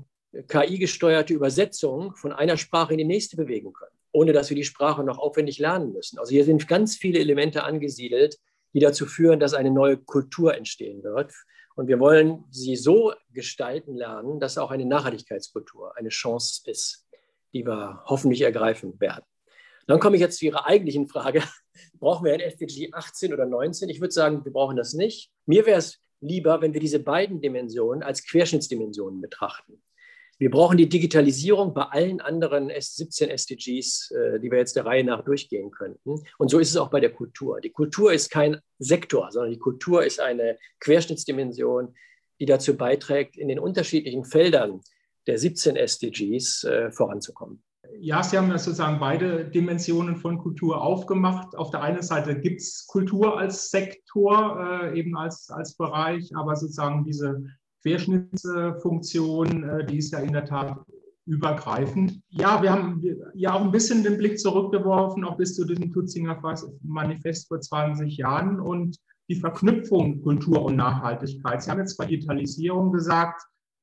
KI-gesteuerte Übersetzung von einer Sprache in die nächste bewegen können ohne dass wir die Sprache noch aufwendig lernen müssen. Also hier sind ganz viele Elemente angesiedelt, die dazu führen, dass eine neue Kultur entstehen wird. Und wir wollen sie so gestalten lernen, dass auch eine Nachhaltigkeitskultur eine Chance ist, die wir hoffentlich ergreifen werden. Dann komme ich jetzt zu Ihrer eigentlichen Frage. *laughs* Brauchen wir ein SDG 18 oder 19? Ich würde sagen, wir brauchen das nicht. Mir wäre es lieber, wenn wir diese beiden Dimensionen als Querschnittsdimensionen betrachten. Wir brauchen die Digitalisierung bei allen anderen 17 SDGs, äh, die wir jetzt der Reihe nach durchgehen könnten. Und so ist es auch bei der Kultur. Die Kultur ist kein Sektor, sondern die Kultur ist eine Querschnittsdimension, die dazu beiträgt, in den unterschiedlichen Feldern der 17 SDGs äh, voranzukommen. Ja, Sie haben ja sozusagen beide Dimensionen von Kultur aufgemacht. Auf der einen Seite gibt es Kultur als Sektor, äh, eben als, als Bereich, aber sozusagen diese Querschnittsfunktion, äh, die ist ja in der Tat übergreifend. Ja, wir haben ja auch ein bisschen den Blick zurückgeworfen, auch bis zu diesem Tutzinger Manifest vor 20 Jahren und die Verknüpfung Kultur und Nachhaltigkeit. Sie haben jetzt bei Digitalisierung gesagt,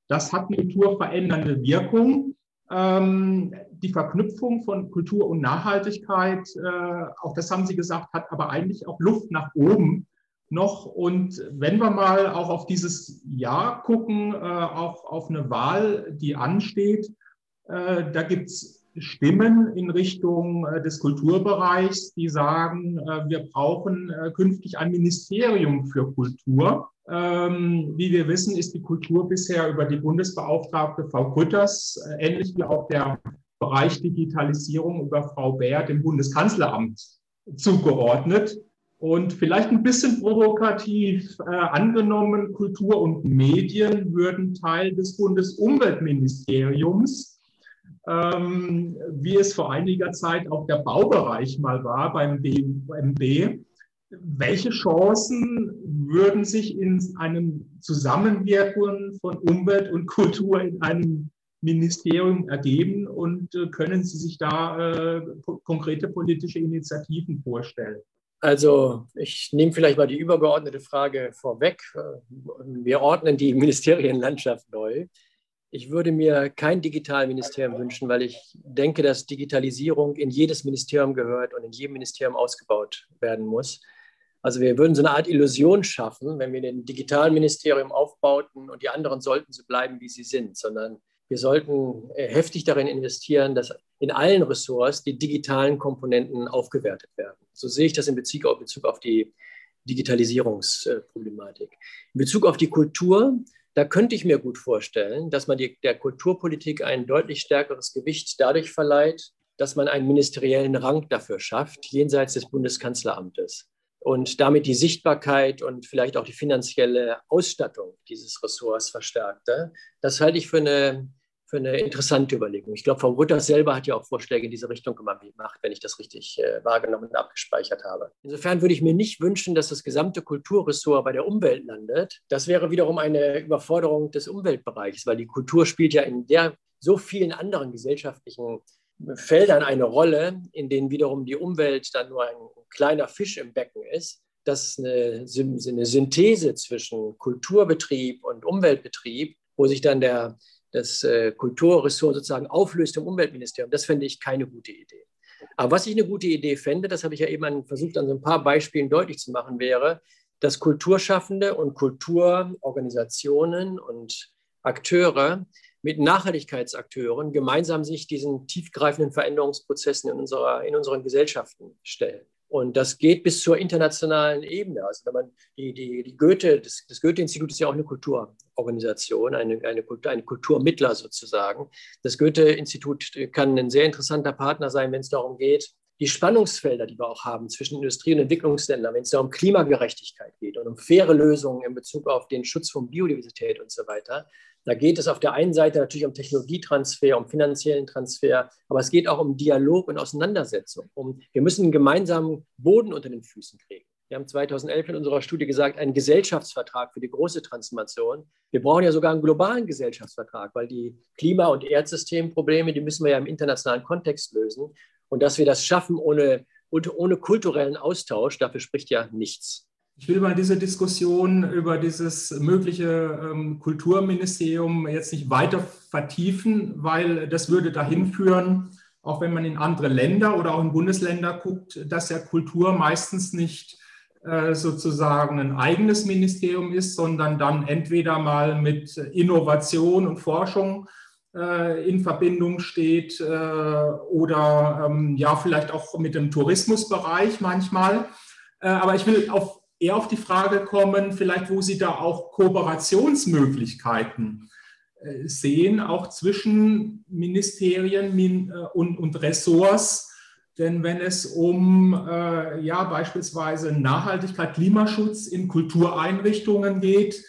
Das hat eine kulturverändernde Wirkung. Ähm, die Verknüpfung von Kultur und Nachhaltigkeit, äh, auch das haben Sie gesagt, hat aber eigentlich auch Luft nach oben noch. Und wenn wir mal auch auf dieses Jahr gucken, äh, auch auf eine Wahl, die ansteht, äh, da gibt es Stimmen in Richtung äh, des Kulturbereichs, die sagen, äh, wir brauchen äh, künftig ein Ministerium für Kultur. Ähm, wie wir wissen, ist die Kultur bisher über die Bundesbeauftragte Frau Grütters, ähnlich wie auch der Bereich Digitalisierung über Frau Bär dem Bundeskanzleramt zugeordnet. Und vielleicht ein bisschen provokativ äh, angenommen, Kultur und Medien würden Teil des Bundesumweltministeriums, ähm, wie es vor einiger Zeit auch der Baubereich mal war beim BMB. Welche Chancen würden sich in einem Zusammenwirken von Umwelt und Kultur in einem Ministerium ergeben und äh, können Sie sich da äh, konkrete politische Initiativen vorstellen? Also ich nehme vielleicht mal die übergeordnete Frage vorweg. Wir ordnen die Ministerienlandschaft neu. Ich würde mir kein Digitalministerium wünschen, weil ich denke, dass Digitalisierung in jedes Ministerium gehört und in jedem Ministerium ausgebaut werden muss. Also wir würden so eine Art Illusion schaffen, wenn wir den Digitalministerium aufbauten und die anderen sollten so bleiben, wie sie sind, sondern wir sollten äh, heftig darin investieren, dass in allen Ressorts die digitalen Komponenten aufgewertet werden. So sehe ich das in Bezug auf, die Digitalisierungsproblematik. In Bezug auf die Kultur, da könnte ich mir gut vorstellen, dass man die, der Kulturpolitik ein deutlich stärkeres Gewicht dadurch verleiht, dass man einen ministeriellen Rang dafür schafft, jenseits des Bundeskanzleramtes. Und damit die Sichtbarkeit und vielleicht auch die finanzielle Ausstattung dieses Ressorts verstärkte. Das halte ich für eine für eine interessante Überlegung. Ich glaube, Frau Rütter selber hat ja auch Vorschläge in diese Richtung gemacht, wenn ich das richtig äh, wahrgenommen und abgespeichert habe. Insofern würde ich mir nicht wünschen, dass das gesamte Kulturressort bei der Umwelt landet. Das wäre wiederum eine Überforderung des Umweltbereichs, weil die Kultur spielt ja in der so vielen anderen gesellschaftlichen Feldern eine Rolle, in denen wiederum die Umwelt dann nur ein kleiner Fisch im Becken ist dass eine, eine Synthese zwischen Kulturbetrieb und Umweltbetrieb, wo sich dann der das äh, Kulturressort sozusagen auflöst im Umweltministerium, das fände ich keine gute Idee. Aber was ich eine gute Idee fände, das habe ich ja eben versucht, an so ein paar Beispielen deutlich zu machen, wäre, dass Kulturschaffende und Kulturorganisationen und Akteure mit Nachhaltigkeitsakteuren gemeinsam sich diesen tiefgreifenden Veränderungsprozessen in, unserer, in unseren Gesellschaften stellen. Und das geht bis zur internationalen Ebene. Also wenn man die, die, die Goethe, das, das Goethe-Institut ist ja auch eine Kulturorganisation, eine, eine, Kultur, ein Kulturmittler sozusagen. Das Goethe-Institut kann ein sehr interessanter Partner sein, wenn es darum geht, die Spannungsfelder, die wir auch haben zwischen Industrie- und Entwicklungsländern, wenn es da um Klimagerechtigkeit geht und um faire Lösungen in Bezug auf den Schutz von Biodiversität und so weiter, da geht es auf der einen Seite natürlich um Technologietransfer, um finanziellen Transfer, aber es geht auch um Dialog und Auseinandersetzung. Um, wir müssen einen gemeinsamen Boden unter den Füßen kriegen. Wir haben 2011 in unserer Studie gesagt, einen Gesellschaftsvertrag für die große Transformation. Wir brauchen ja sogar einen globalen Gesellschaftsvertrag, weil die Klima- und Erdsystemprobleme, die müssen wir ja im internationalen Kontext lösen. Und dass wir das schaffen ohne, ohne kulturellen Austausch, dafür spricht ja nichts. Ich will mal diese Diskussion über dieses mögliche ähm, Kulturministerium jetzt nicht weiter vertiefen, weil das würde dahin führen, auch wenn man in andere Länder oder auch in Bundesländer guckt, dass ja Kultur meistens nicht äh, sozusagen ein eigenes Ministerium ist, sondern dann entweder mal mit Innovation und Forschung in Verbindung steht äh, oder ähm, ja vielleicht auch mit dem Tourismusbereich manchmal. Äh, aber ich will auf eher auf die Frage kommen, vielleicht wo Sie da auch Kooperationsmöglichkeiten äh, sehen, auch zwischen Ministerien äh, und, und Ressorts. Denn wenn es um äh, ja, beispielsweise Nachhaltigkeit, Klimaschutz in Kultureinrichtungen geht,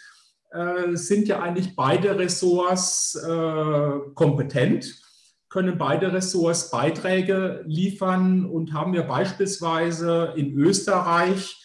äh, sind ja eigentlich beide Ressorts äh, kompetent, können beide Ressorts Beiträge liefern und haben ja beispielsweise in Österreich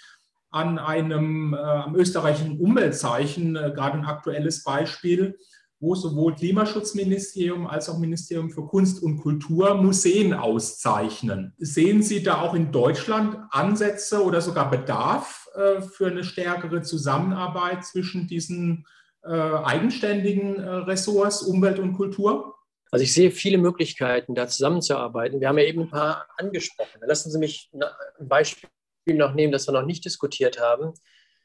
an einem äh, am österreichischen Umweltzeichen, äh, gerade ein aktuelles Beispiel, wo sowohl Klimaschutzministerium als auch Ministerium für Kunst und Kultur Museen auszeichnen. Sehen Sie da auch in Deutschland Ansätze oder sogar Bedarf äh, für eine stärkere Zusammenarbeit zwischen diesen äh, eigenständigen äh, Ressorts Umwelt und Kultur? Also ich sehe viele Möglichkeiten, da zusammenzuarbeiten. Wir haben ja eben ein paar angesprochen. Lassen Sie mich ein Beispiel noch nehmen, das wir noch nicht diskutiert haben.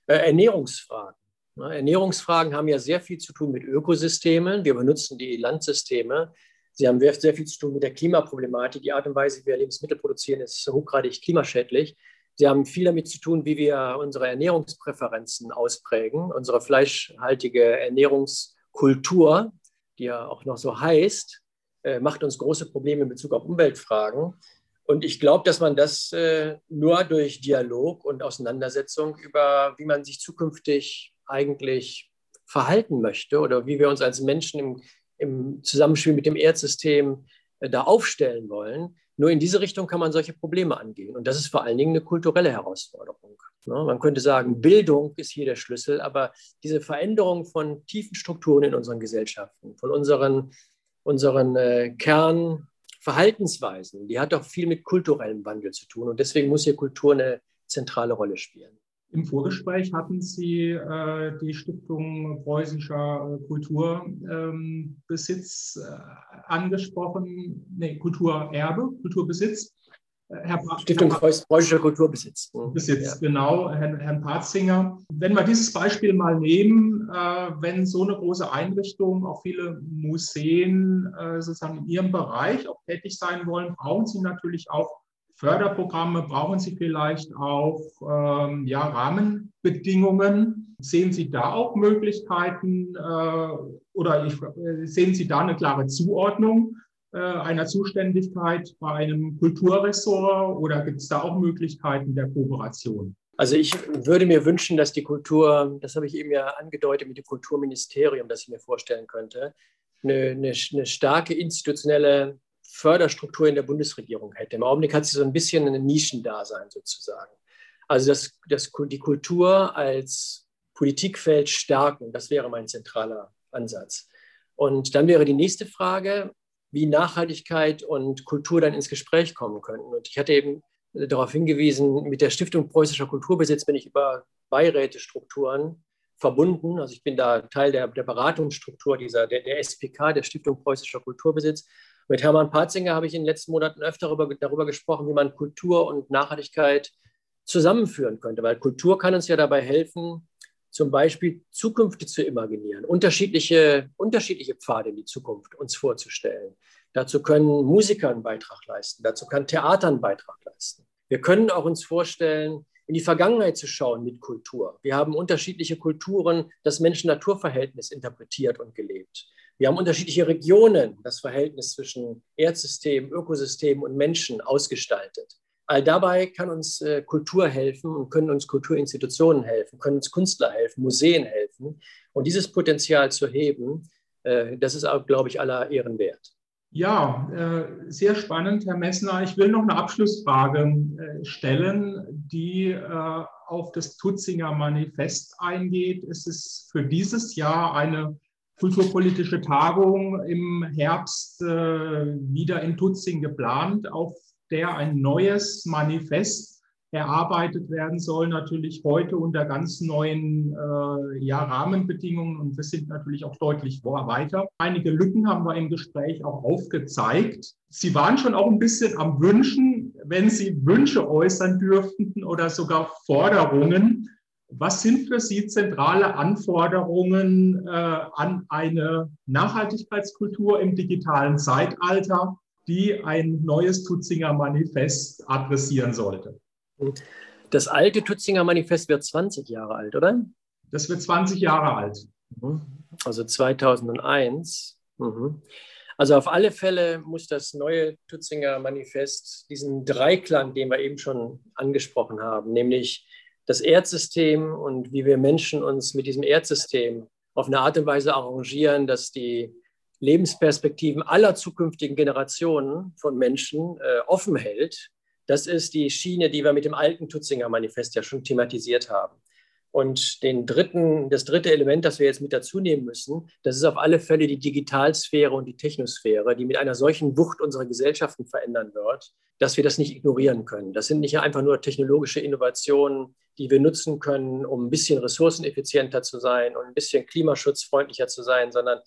Äh, Ernährungsfragen. Ernährungsfragen haben ja sehr viel zu tun mit Ökosystemen. Wir benutzen die Landsysteme. Sie haben sehr viel zu tun mit der Klimaproblematik. Die Art und Weise, wie wir Lebensmittel produzieren, ist hochgradig klimaschädlich. Sie haben viel damit zu tun, wie wir unsere Ernährungspräferenzen ausprägen, unsere fleischhaltige Ernährungskultur, die ja auch noch so heißt, äh, macht uns große Probleme in Bezug auf Umweltfragen. Und ich glaube, dass man das äh, nur durch Dialog und Auseinandersetzung über, wie man sich zukünftig eigentlich verhalten möchte oder wie wir uns als Menschen im, im Zusammenspiel mit dem Erdsystem äh, da aufstellen wollen, nur in diese Richtung kann man solche Probleme angehen. Und das ist vor allen Dingen eine kulturelle Herausforderung. Ne? Man könnte sagen, Bildung ist hier der Schlüssel, aber diese Veränderung von tiefen Strukturen in unseren Gesellschaften, von unseren, unseren äh, Kernverhaltensweisen, die hat auch viel mit kulturellem Wandel zu tun. Und deswegen muss hier Kultur eine zentrale Rolle spielen. Im Vorgespräch hatten Sie äh, die Stiftung Preußischer äh, Kulturbesitz ähm, äh, angesprochen, nee, Kulturerbe, Kulturbesitz. Äh, Herr Stiftung Preußischer Kulturbesitz. Mhm. Besitz, ja. genau, Herrn, Herrn Patzinger. Wenn wir dieses Beispiel mal nehmen, äh, wenn so eine große Einrichtung, auch viele Museen äh, sozusagen in ihrem Bereich auch tätig sein wollen, brauchen sie natürlich auch Förderprogramme brauchen Sie vielleicht auch ähm, ja, Rahmenbedingungen. Sehen Sie da auch Möglichkeiten äh, oder ich, äh, sehen Sie da eine klare Zuordnung äh, einer Zuständigkeit bei einem Kulturressort oder gibt es da auch Möglichkeiten der Kooperation? Also ich würde mir wünschen, dass die Kultur, das habe ich eben ja angedeutet mit dem Kulturministerium, das ich mir vorstellen könnte, eine, eine, eine starke institutionelle Förderstruktur in der Bundesregierung hätte. Im Augenblick hat sie so ein bisschen ein Nischendasein sozusagen. Also das, das, die Kultur als Politikfeld stärken, das wäre mein zentraler Ansatz. Und dann wäre die nächste Frage, wie Nachhaltigkeit und Kultur dann ins Gespräch kommen könnten. Und ich hatte eben darauf hingewiesen, mit der Stiftung Preußischer Kulturbesitz bin ich über Beirätestrukturen verbunden. Also ich bin da Teil der, der Beratungsstruktur dieser, der, der SPK, der Stiftung Preußischer Kulturbesitz. Mit Hermann Patzinger habe ich in den letzten Monaten öfter darüber, darüber gesprochen, wie man Kultur und Nachhaltigkeit zusammenführen könnte, weil Kultur kann uns ja dabei helfen, zum Beispiel Zukünfte zu imaginieren, unterschiedliche, unterschiedliche Pfade in die Zukunft uns vorzustellen. Dazu können Musiker einen Beitrag leisten, dazu kann Theater einen Beitrag leisten. Wir können auch uns vorstellen, in die Vergangenheit zu schauen mit Kultur. Wir haben unterschiedliche Kulturen, das Menschen-Natur-Verhältnis interpretiert und gelebt. Wir haben unterschiedliche Regionen, das Verhältnis zwischen Erdsystem, Ökosystem und Menschen ausgestaltet. All dabei kann uns äh, Kultur helfen und können uns Kulturinstitutionen helfen, können uns Künstler helfen, Museen helfen. Und dieses Potenzial zu heben, äh, das ist auch, glaube ich, aller Ehren wert. Ja, äh, sehr spannend, Herr Messner. Ich will noch eine Abschlussfrage stellen, die auf das Tutzinger Manifest eingeht. Es ist für dieses Jahr eine kulturpolitische Tagung im Herbst äh, wieder in Tutzing geplant, auf der ein neues Manifest erarbeitet werden soll, natürlich heute unter ganz neuen äh, ja, Rahmenbedingungen und wir sind natürlich auch deutlich weiter. Einige Lücken haben wir im Gespräch auch aufgezeigt. Sie waren schon auch ein bisschen am Wünschen, wenn Sie Wünsche äußern dürften oder sogar Forderungen. Was sind für Sie zentrale Anforderungen äh, an eine Nachhaltigkeitskultur im digitalen Zeitalter, die ein neues Tutzinger Manifest adressieren sollte? Das alte Tutzinger Manifest wird 20 Jahre alt, oder? Das wird 20 Jahre alt. Mhm. Also 2001. Mhm. Also auf alle Fälle muss das neue Tutzinger Manifest diesen Dreiklang, den wir eben schon angesprochen haben, nämlich das Erdsystem und wie wir Menschen uns mit diesem Erdsystem auf eine Art und Weise arrangieren, dass die Lebensperspektiven aller zukünftigen Generationen von Menschen äh, offen hält. Das ist die Schiene, die wir mit dem alten Tutzinger Manifest ja schon thematisiert haben. Und den dritten, das dritte Element, das wir jetzt mit dazu nehmen müssen, das ist auf alle Fälle die Digitalsphäre und die Technosphäre, die mit einer solchen Wucht unsere Gesellschaften verändern wird, dass wir das nicht ignorieren können. Das sind nicht einfach nur technologische Innovationen, die wir nutzen können, um ein bisschen ressourceneffizienter zu sein und ein bisschen klimaschutzfreundlicher zu sein, sondern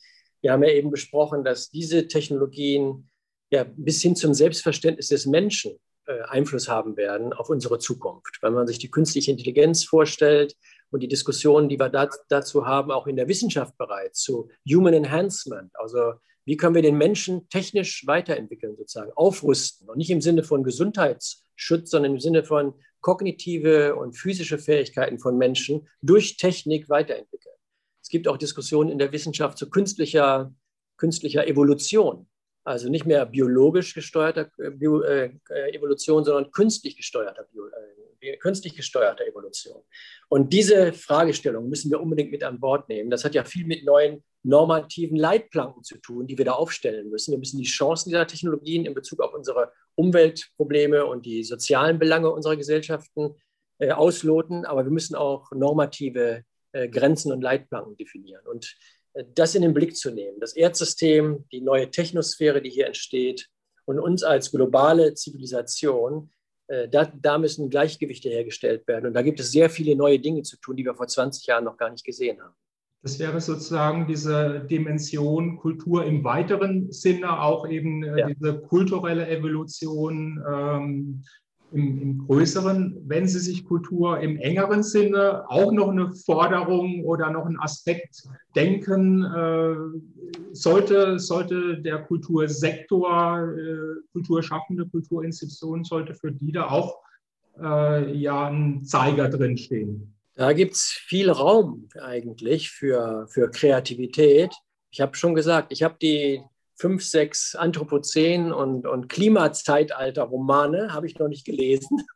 wir haben ja eben besprochen, dass diese Technologien ja bis hin zum Selbstverständnis des Menschen äh, Einfluss haben werden auf unsere Zukunft. Wenn man sich die künstliche Intelligenz vorstellt und die Diskussionen, die wir dazu haben, auch in der Wissenschaft bereits, zu Human Enhancement, also wie können wir den Menschen technisch weiterentwickeln, sozusagen aufrüsten und nicht im Sinne von Gesundheitsschutz, sondern im Sinne von kognitive und physische Fähigkeiten von Menschen durch Technik weiterentwickeln. Es gibt auch Diskussionen in der Wissenschaft zu künstlicher, künstlicher Evolution. Also nicht mehr biologisch gesteuerter äh, Bio, äh, Evolution, sondern künstlich gesteuerter, äh, künstlich gesteuerter Evolution. Und diese Fragestellung müssen wir unbedingt mit an Bord nehmen. Das hat ja viel mit neuen normativen Leitplanken zu tun, die wir da aufstellen müssen. Wir müssen die Chancen dieser Technologien in Bezug auf unsere Umweltprobleme und die sozialen Belange unserer Gesellschaften äh, ausloten, aber wir müssen auch normative äh, Grenzen und Leitplanken definieren. Und äh, das in den Blick zu nehmen, das Erdsystem, die neue Technosphäre, die hier entsteht und uns als globale Zivilisation, äh, da, da müssen Gleichgewichte hergestellt werden. Und da gibt es sehr viele neue Dinge zu tun, die wir vor 20 Jahren noch gar nicht gesehen haben. Das wäre sozusagen diese Dimension Kultur im weiteren Sinne, auch eben äh, ja. diese kulturelle Evolution ähm, im, im, größeren. Wenn Sie sich Kultur im engeren Sinne auch noch eine Forderung oder noch einen Aspekt denken, äh, sollte, sollte der Kultursektor, äh, Kulturschaffende, Kulturinstitutionen, sollte für die da auch äh, ja ein Zeiger drinstehen. Da gibt es viel Raum eigentlich für, für Kreativität. Ich habe schon gesagt, ich habe die fünf, sechs Anthropozän- und, und Klimazeitalter-Romane, habe ich noch nicht gelesen. *laughs*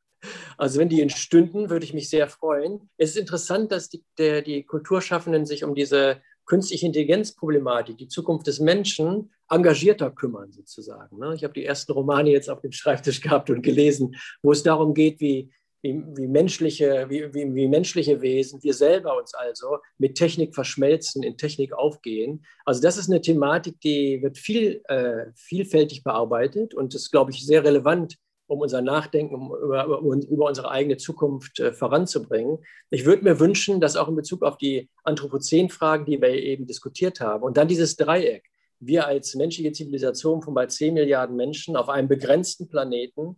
Also wenn die entstünden, würde ich mich sehr freuen. Es ist interessant, dass die, der, die Kulturschaffenden sich um diese künstliche Intelligenzproblematik, die Zukunft des Menschen, engagierter kümmern sozusagen. Ne? Ich habe die ersten Romane jetzt auf dem Schreibtisch gehabt und gelesen, wo es darum geht, wie wie, wie, menschliche, wie, wie, wie, menschliche Wesen, wir selber uns also mit Technik verschmelzen, in Technik aufgehen. Also das ist eine Thematik, die wird viel, äh, vielfältig bearbeitet und ist, glaube ich, sehr relevant, um unser Nachdenken um, über, über, unsere eigene Zukunft äh, voranzubringen. Ich würde mir wünschen, dass auch in Bezug auf die Anthropozän-Fragen, die wir eben diskutiert haben, und dann dieses Dreieck, wir als menschliche Zivilisation von bald 10 Milliarden Menschen auf einem begrenzten Planeten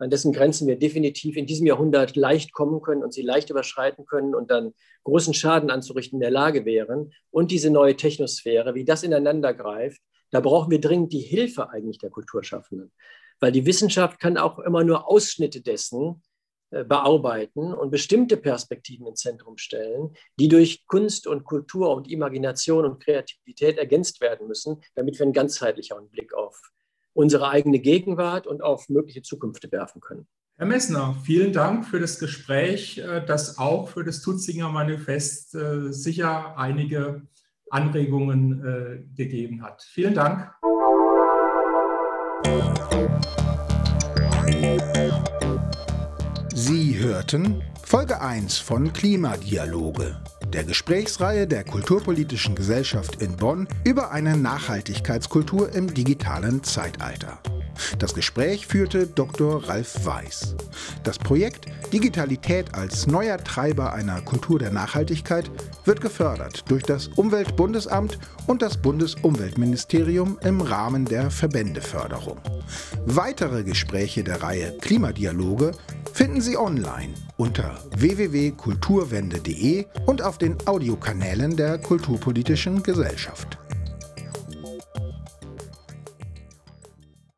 an dessen Grenzen wir definitiv in diesem Jahrhundert leicht kommen können und sie leicht überschreiten können und dann großen Schaden anzurichten in der Lage wären. Und diese neue Technosphäre, wie das ineinander greift, da brauchen wir dringend die Hilfe eigentlich der Kulturschaffenden. Weil die Wissenschaft kann auch immer nur Ausschnitte dessen äh, bearbeiten und bestimmte Perspektiven ins Zentrum stellen, die durch Kunst und Kultur und Imagination und Kreativität ergänzt werden müssen, damit wir einen ganzheitlicheren Blick auf unsere eigene Gegenwart und auf mögliche Zukunft werfen können. Herr Messner, vielen Dank für das Gespräch, äh, das auch für das Tutzinger Manifest äh, sicher einige Anregungen äh, gegeben hat. Vielen Dank. Sie hörten Folge 1 von Klimadialoge der Gesprächsreihe der Kulturpolitischen Gesellschaft in Bonn über eine Nachhaltigkeitskultur im digitalen Zeitalter. Das Gespräch führte Dr. Ralf Weiß. Das Projekt Digitalität als neuer Treiber einer Kultur der Nachhaltigkeit wird gefördert durch das Umweltbundesamt und das Bundesumweltministerium im Rahmen der Verbändeförderung. Weitere Gespräche der Reihe Klimadialoge finden Sie online unter www.kulturwende.de und auf den Audiokanälen der Kulturpolitischen Gesellschaft.